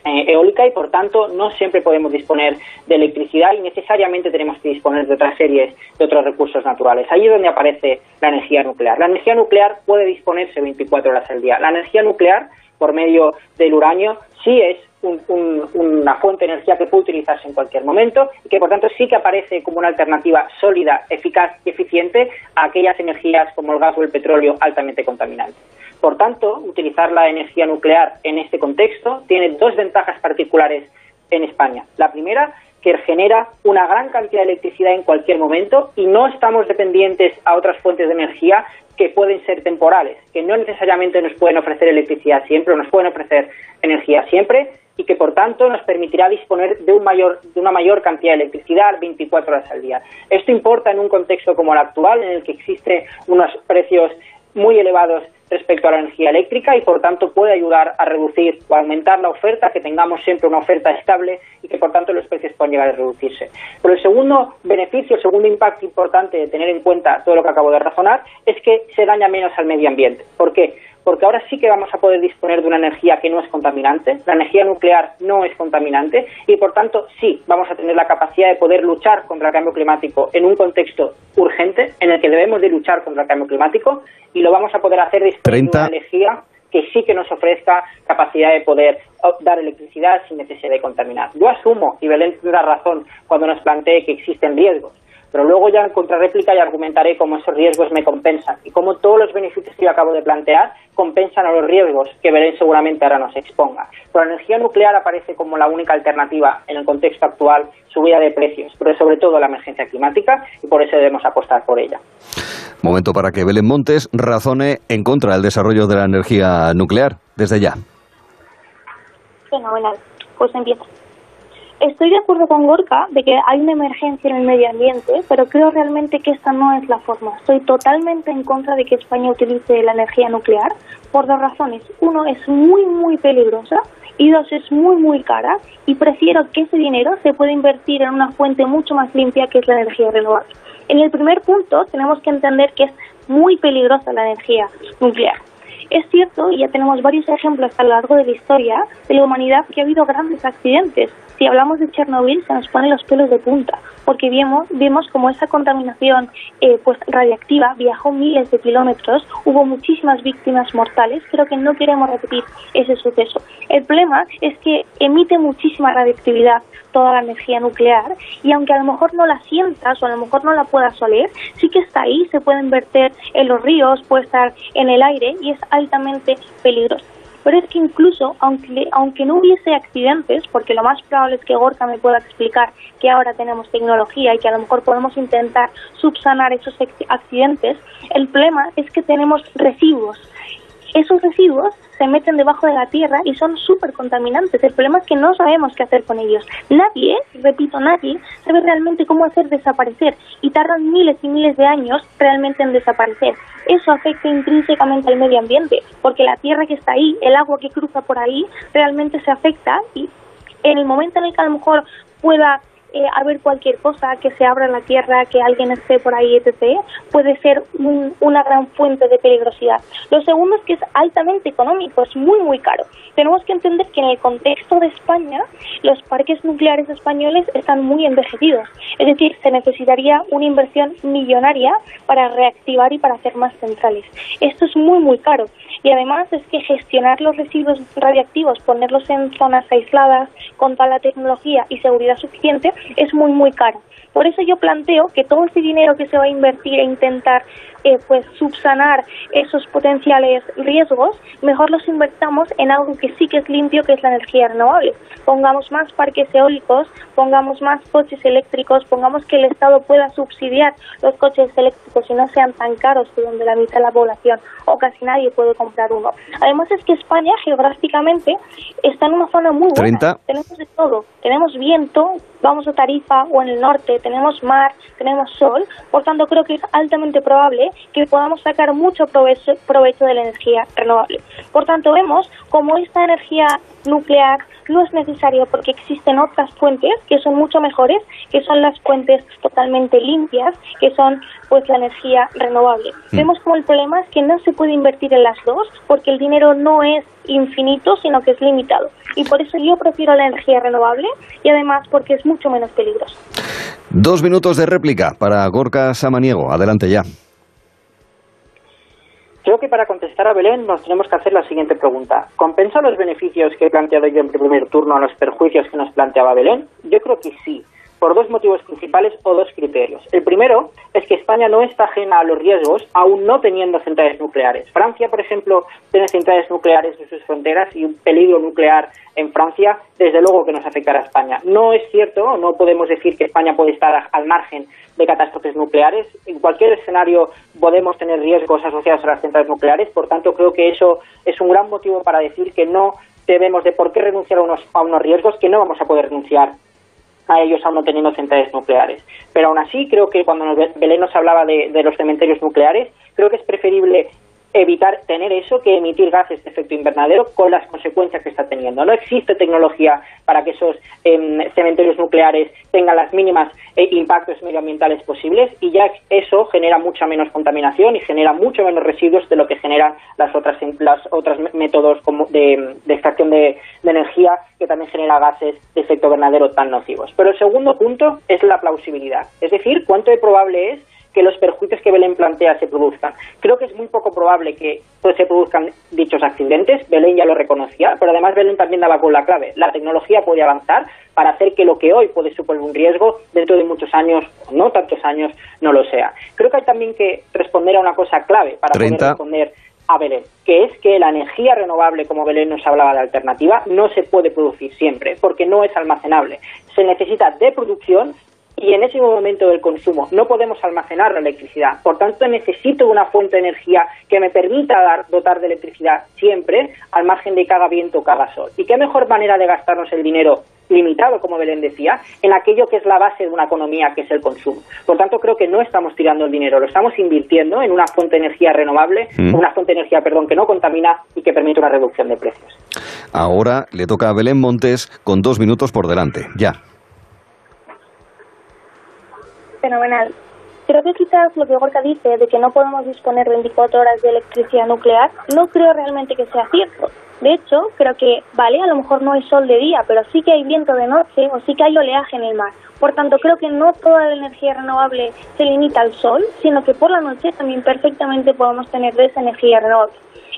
eh, eólica y por tanto no siempre podemos disponer de electricidad y necesariamente tenemos que disponer de otras series de otros recursos naturales. Ahí es donde aparece la energía nuclear. La energía nuclear puede disponerse 24 horas al día. La energía nuclear, por medio del uranio, sí es un- un- una fuente de energía que puede utilizarse en cualquier momento y que por tanto sí que aparece como una alternativa sólida, eficaz y eficiente a aquellas energías como el gas o el petróleo altamente contaminantes. Por tanto, utilizar la energía nuclear en este contexto tiene dos ventajas particulares en España. La primera, que genera una gran cantidad de electricidad en cualquier momento y no estamos dependientes a otras fuentes de energía que pueden ser temporales, que no necesariamente nos pueden ofrecer electricidad siempre o nos pueden ofrecer energía siempre y que por tanto nos permitirá disponer de, un mayor, de una mayor cantidad de electricidad 24 horas al día. Esto importa en un contexto como el actual, en el que existen unos precios muy elevados respecto a la energía eléctrica y por tanto puede ayudar a reducir o aumentar la oferta, que tengamos siempre una oferta estable y que por tanto los precios puedan llegar a reducirse. Pero el segundo beneficio, el segundo impacto importante de tener en cuenta todo lo que acabo de razonar es que se daña menos al medio ambiente. ¿Por qué? Porque ahora sí que vamos a poder disponer de una energía que no es contaminante, la energía nuclear no es contaminante y por tanto sí vamos a tener la capacidad de poder luchar contra el cambio climático en un contexto urgente en el que debemos de luchar contra el cambio climático y lo vamos a poder hacer 30. una energía que sí que nos ofrezca capacidad de poder dar electricidad sin necesidad de contaminar. Yo asumo, y Belén tendrá razón cuando nos plantee que existen riesgos, pero luego ya en contrarréplica y argumentaré cómo esos riesgos me compensan y cómo todos los beneficios que yo acabo de plantear compensan a los riesgos que Belén seguramente ahora nos exponga. Pero la energía nuclear aparece como la única alternativa en el contexto actual, subida de precios, pero sobre todo la emergencia climática y por eso debemos apostar por ella. Momento para que Belén Montes razone en contra del desarrollo de la energía nuclear. Desde ya. Fenomenal. Pues empieza. Estoy de acuerdo con Gorka de que hay una emergencia en el medio ambiente, pero creo realmente que esta no es la forma. Estoy totalmente en contra de que España utilice la energía nuclear por dos razones. Uno, es muy, muy peligrosa y dos, es muy, muy cara y prefiero que ese dinero se pueda invertir en una fuente mucho más limpia que es la energía renovable. En el primer punto, tenemos que entender que es muy peligrosa la energía nuclear. Es cierto, y ya tenemos varios ejemplos a lo largo de la historia de la humanidad, que ha habido grandes accidentes. Si hablamos de Chernobyl, se nos ponen los pelos de punta, porque vimos, vimos como esa contaminación eh, pues radiactiva viajó miles de kilómetros, hubo muchísimas víctimas mortales, creo que no queremos repetir ese suceso. El problema es que emite muchísima radiactividad toda la energía nuclear y aunque a lo mejor no la sientas o a lo mejor no la puedas oler, sí que está ahí, se pueden verter en los ríos, puede estar en el aire y es altamente peligroso. Pero es que incluso, aunque, aunque no hubiese accidentes, porque lo más probable es que Gorka me pueda explicar que ahora tenemos tecnología y que a lo mejor podemos intentar subsanar esos accidentes, el problema es que tenemos residuos Esos residuos se meten debajo de la tierra y son súper contaminantes. El problema es que no sabemos qué hacer con ellos. Nadie, repito, nadie sabe realmente cómo hacer desaparecer y tardan miles y miles de años realmente en desaparecer. Eso afecta intrínsecamente al medio ambiente, porque la tierra que está ahí, el agua que cruza por ahí, realmente se afecta y en el momento en el que a lo mejor pueda eh, haber cualquier cosa, que se abra la tierra, que alguien esté por ahí, etc., puede ser un- una gran fuente de peligrosidad. Lo segundo es que es altamente económico, es muy, muy caro. Tenemos que entender que en el contexto de España, los parques nucleares españoles están muy envejecidos. Es decir, se necesitaría una inversión millonaria para reactivar y para hacer más centrales. Esto es muy, muy caro. Y además es que gestionar los residuos radiactivos, ponerlos en zonas aisladas, con toda la tecnología y seguridad suficiente, es muy, muy caro. Por eso yo planteo que todo ese dinero que se va a invertir e intentar eh, pues subsanar esos potenciales riesgos, mejor los invertamos en algo que sí que es limpio, que es la energía renovable. Pongamos más parques eólicos, pongamos más coches eléctricos, pongamos que el Estado pueda subsidiar los coches eléctricos y no sean tan caros que donde la mitad de la población o casi nadie puede comprar uno. Además es que España geográficamente está en una zona muy buena. 30. Tenemos de todo. Tenemos viento, vamos a Tarifa o en el norte, tenemos mar, tenemos sol. Por tanto, creo que es altamente probable que podamos sacar mucho provecho, provecho de la energía renovable. Por tanto, vemos como esta energía nuclear no es necesario porque existen otras fuentes que son mucho mejores, que son las fuentes totalmente limpias, que son pues la energía renovable. Mm. Vemos como el problema es que no se puede invertir en las dos porque el dinero no es infinito, sino que es limitado. Y por eso yo prefiero la energía renovable y además porque es mucho menos peligrosa. Dos minutos de réplica para Gorka Samaniego. Adelante ya. Creo que para contestar a Belén nos tenemos que hacer la siguiente pregunta. ¿Compensa los beneficios que he planteado yo en primer turno a los perjuicios que nos planteaba Belén? Yo creo que sí, por dos motivos principales o dos criterios. El primero es que España no está ajena a los riesgos, aún no teniendo centrales nucleares. Francia, por ejemplo, tiene centrales nucleares en sus fronteras y un peligro nuclear en Francia, desde luego que nos afectará a España. No es cierto, no podemos decir que España puede estar al margen de catástrofes nucleares. En cualquier escenario podemos tener riesgos asociados a las centrales nucleares, por tanto creo que eso es un gran motivo para decir que no debemos de por qué renunciar a unos, a unos riesgos que no vamos a poder renunciar a ellos aún no teniendo centrales nucleares. Pero aún así, creo que cuando Belén nos hablaba de, de los cementerios nucleares, creo que es preferible evitar tener eso que emitir gases de efecto invernadero con las consecuencias que está teniendo. No existe tecnología para que esos em, cementerios nucleares tengan las mínimas eh, impactos medioambientales posibles y ya eso genera mucha menos contaminación y genera mucho menos residuos de lo que generan las otras las otras mé- métodos como de, de extracción de, de energía que también genera gases de efecto invernadero tan nocivos. Pero el segundo punto es la plausibilidad, es decir, cuánto de probable es que los perjuicios que Belén plantea se produzcan. Creo que es muy poco probable que pues, se produzcan dichos accidentes. Belén ya lo reconocía, pero además Belén también daba con la clave. La tecnología puede avanzar para hacer que lo que hoy puede suponer un riesgo, dentro de muchos años, o no tantos años, no lo sea. Creo que hay también que responder a una cosa clave para 30. poder responder a Belén, que es que la energía renovable, como Belén nos hablaba de alternativa, no se puede producir siempre, porque no es almacenable. Se necesita de producción y en ese momento del consumo no podemos almacenar la electricidad. Por tanto, necesito una fuente de energía que me permita dar, dotar de electricidad siempre, al margen de haga viento o haga sol. ¿Y qué mejor manera de gastarnos el dinero limitado, como Belén decía, en aquello que es la base de una economía, que es el consumo? Por tanto, creo que no estamos tirando el dinero, lo estamos invirtiendo en una fuente de energía renovable, Mm. una fuente de energía, perdón, que no contamina y que permite una reducción de precios. Ahora le toca a Belén Montes con dos minutos por delante. Ya. Fenomenal. Creo que quizás lo que Gorka dice de que no podemos disponer 24 horas de electricidad nuclear, no creo realmente que sea cierto. De hecho, creo que, vale, a lo mejor no hay sol de día, pero sí que hay viento de noche o sí que hay oleaje en el mar. Por tanto, creo que no toda la energía renovable se limita al sol, sino que por la noche también perfectamente podemos tener de esa energía renovable.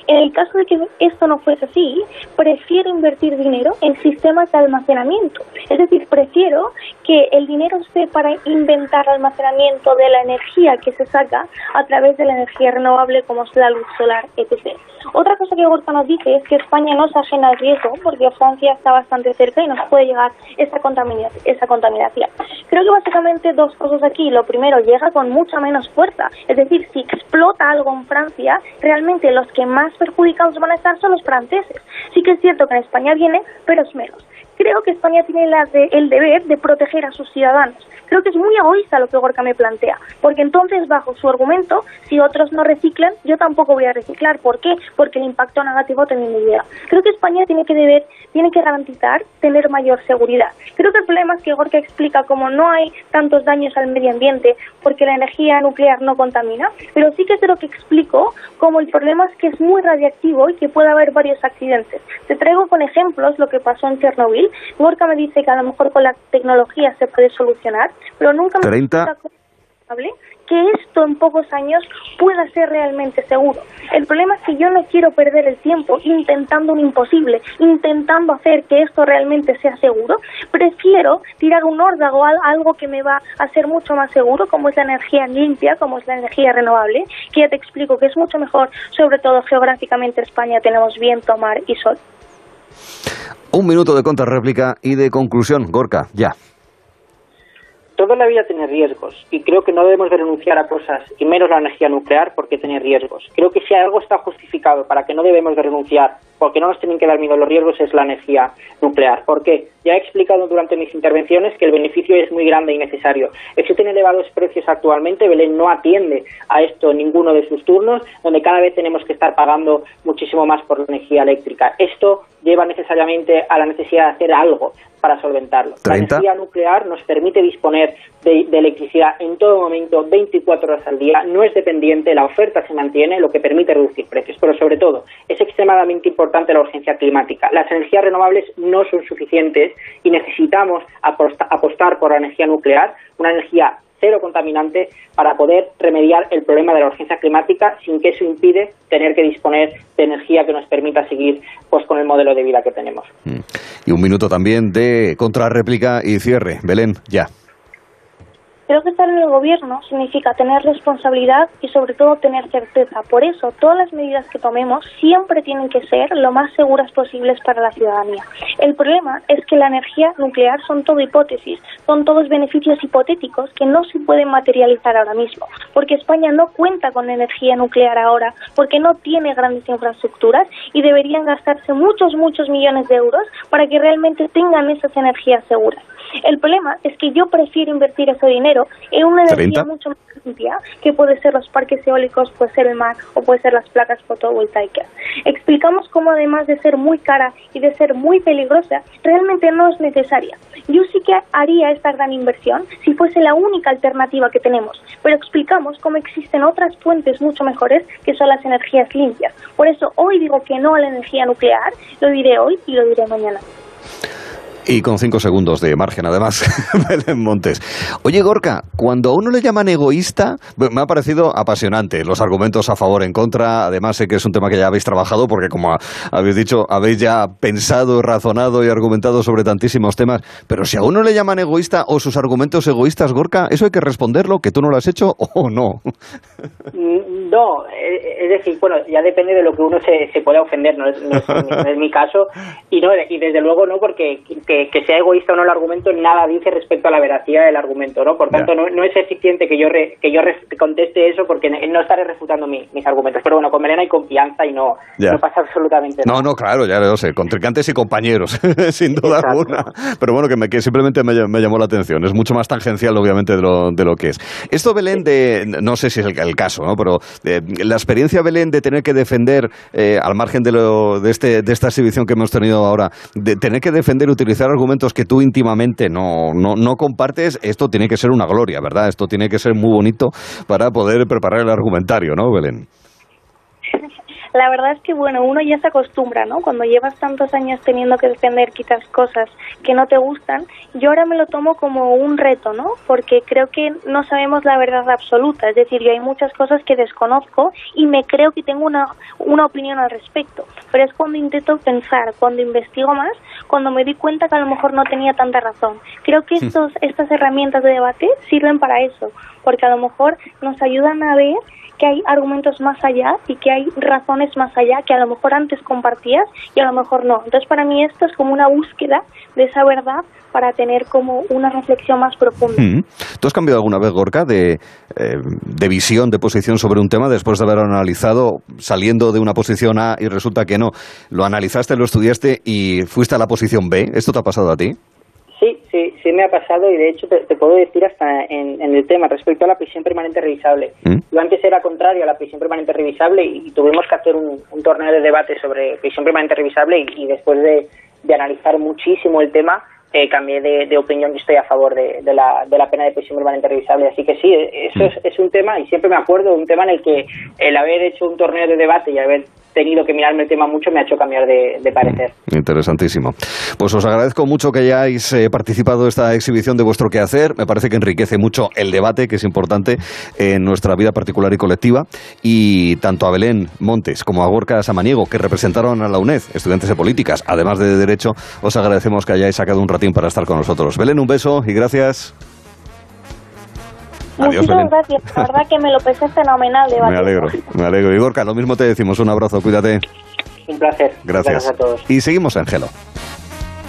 En el caso de que esto no fuese así, prefiero invertir dinero en sistemas de almacenamiento. Es decir, prefiero que el dinero esté para inventar almacenamiento de la energía que se saca a través de la energía renovable como es la luz solar, etc. Otra cosa que Gorka nos dice es que España no se ajena al riesgo porque Francia está bastante cerca y nos puede llegar esa contaminación. Esa contaminación. Creo que básicamente dos cosas aquí. Lo primero, llega con mucha menos fuerza. Es decir, si explota algo en Francia, realmente los que más perjudicados van a estar son los franceses. Sí que es cierto que en España viene, pero es menos. Creo que España tiene el deber de proteger a sus ciudadanos. Creo que es muy egoísta lo que Gorka me plantea, porque entonces, bajo su argumento, si otros no reciclan, yo tampoco voy a reciclar. ¿Por qué? Porque el impacto negativo también me llega. Creo que España tiene que deber, tiene que garantizar tener mayor seguridad. Creo que el problema es que Gorka explica cómo no hay tantos daños al medio ambiente porque la energía nuclear no contamina, pero sí que lo que explico como el problema es que es muy radiactivo y que puede haber varios accidentes. Te traigo con ejemplos lo que pasó en Chernobyl. Gorka me dice que a lo mejor con la tecnología se puede solucionar, pero nunca me 30. explica cómo es probable que esto en pocos años pueda ser realmente seguro. El problema es que yo no quiero perder el tiempo intentando un imposible, intentando hacer que esto realmente sea seguro. Prefiero tirar un órdago a algo que me va a ser mucho más seguro, como es la energía limpia, como es la energía renovable, que ya te explico que es mucho mejor, sobre todo geográficamente en España tenemos viento, mar y sol. Un minuto de contrarréplica y de conclusión. Gorka, ya. Toda la vida tiene riesgos y creo que no debemos de renunciar a cosas y menos la energía nuclear porque tiene riesgos. Creo que si algo está justificado para que no debemos de renunciar porque no nos tienen que dar miedo los riesgos es la energía nuclear. Porque ya he explicado durante mis intervenciones que el beneficio es muy grande y necesario. Existen elevados precios actualmente, Belén no atiende a esto en ninguno de sus turnos, donde cada vez tenemos que estar pagando muchísimo más por la energía eléctrica. Esto lleva necesariamente a la necesidad de hacer algo para solventarlo. La 30. energía nuclear nos permite disponer de, de electricidad en todo momento, 24 horas al día, no es dependiente, la oferta se mantiene, lo que permite reducir precios. Pero sobre todo, es extremadamente importante la urgencia climática. Las energías renovables no son suficientes y necesitamos aposta- apostar por la energía nuclear, una energía cero contaminante para poder remediar el problema de la urgencia climática sin que eso impide tener que disponer de energía que nos permita seguir pues con el modelo de vida que tenemos. Y un minuto también de contrarréplica y cierre. Belén, ya. Creo que estar en el gobierno significa tener responsabilidad y sobre todo tener certeza. Por eso, todas las medidas que tomemos siempre tienen que ser lo más seguras posibles para la ciudadanía. El problema es que la energía nuclear son todo hipótesis, son todos beneficios hipotéticos que no se pueden materializar ahora mismo, porque España no cuenta con energía nuclear ahora, porque no tiene grandes infraestructuras y deberían gastarse muchos, muchos millones de euros para que realmente tengan esas energías seguras. El problema es que yo prefiero invertir ese dinero en una energía 30. mucho más limpia, que puede ser los parques eólicos, puede ser el mar o puede ser las placas fotovoltaicas. Explicamos cómo además de ser muy cara y de ser muy peligrosa, realmente no es necesaria. Yo sí que haría esta gran inversión si fuese la única alternativa que tenemos, pero explicamos cómo existen otras fuentes mucho mejores que son las energías limpias. Por eso hoy digo que no a la energía nuclear, lo diré hoy y lo diré mañana. Y con cinco segundos de margen, además, Belén Montes. Oye, Gorka, cuando a uno le llaman egoísta, me ha parecido apasionante los argumentos a favor, en contra. Además, sé que es un tema que ya habéis trabajado, porque como habéis dicho, habéis ya pensado, razonado y argumentado sobre tantísimos temas. Pero si a uno le llaman egoísta o sus argumentos egoístas, Gorka, ¿eso hay que responderlo? ¿Que tú no lo has hecho o no? No, eh, es decir, bueno, ya depende de lo que uno se, se pueda ofender, no es, no es, no es mi caso, y no y desde luego no, porque que, que sea egoísta o no el argumento nada dice respecto a la veracidad del argumento, ¿no? Por tanto, no, no es eficiente que yo re- que yo conteste eso porque no estaré refutando mi- mis argumentos. Pero bueno, con Melena hay confianza y no, no pasa absolutamente nada. No, no, claro, ya lo sé, contrincantes y compañeros, sin duda alguna. Pero bueno, que, me, que simplemente me, me llamó la atención. Es mucho más tangencial, obviamente, de lo, de lo que es. Esto, Belén, de, no sé si es el, el caso, ¿no? Pero eh, la experiencia, Belén, de tener que defender, eh, al margen de, lo, de, este, de esta exhibición que hemos tenido ahora, de tener que defender, utilizar argumentos que tú íntimamente no, no, no compartes, esto tiene que ser una gloria, ¿verdad? Esto tiene que ser muy bonito para poder preparar el argumentario, ¿no, Belén? La verdad es que, bueno, uno ya se acostumbra, ¿no? Cuando llevas tantos años teniendo que defender quizás cosas que no te gustan, yo ahora me lo tomo como un reto, ¿no? Porque creo que no sabemos la verdad absoluta, es decir, yo hay muchas cosas que desconozco y me creo que tengo una, una opinión al respecto, pero es cuando intento pensar, cuando investigo más, cuando me di cuenta que a lo mejor no tenía tanta razón. Creo que estos, estas herramientas de debate sirven para eso, porque a lo mejor nos ayudan a ver que hay argumentos más allá y que hay razones más allá que a lo mejor antes compartías y a lo mejor no. Entonces para mí esto es como una búsqueda de esa verdad para tener como una reflexión más profunda. Mm. ¿Tú has cambiado alguna vez, Gorka, de, eh, de visión, de posición sobre un tema después de haberlo analizado, saliendo de una posición A y resulta que no? Lo analizaste, lo estudiaste y fuiste a la posición B. ¿Esto te ha pasado a ti? Sí, sí, me ha pasado y de hecho te, te puedo decir hasta en, en el tema respecto a la prisión permanente revisable. ¿Mm? Yo antes era contrario a la prisión permanente revisable y, y tuvimos que hacer un, un torneo de debate sobre prisión permanente revisable y, y después de, de analizar muchísimo el tema eh, cambié de, de opinión y estoy a favor de, de, la, de la pena de prisión permanente revisable. Así que sí, eso es, es un tema y siempre me acuerdo, un tema en el que el haber hecho un torneo de debate y haber tenido que mirarme el tema mucho me ha hecho cambiar de, de parecer. Interesantísimo. Pues os agradezco mucho que hayáis eh, participado en esta exhibición de vuestro quehacer. Me parece que enriquece mucho el debate, que es importante en nuestra vida particular y colectiva. Y tanto a Belén Montes como a Gorka Samaniego, que representaron a la UNED, estudiantes de políticas, además de Derecho, os agradecemos que hayáis sacado un ratín para estar con nosotros. Belén, un beso y gracias. Adiós, Muchísimas Belén. gracias, la verdad que me lo pensé fenomenal. debate. Me alegro, me alegro. Y Gorka, lo mismo te decimos. Un abrazo, cuídate. Un placer. Gracias. Gracias a todos. Y seguimos en Gelo.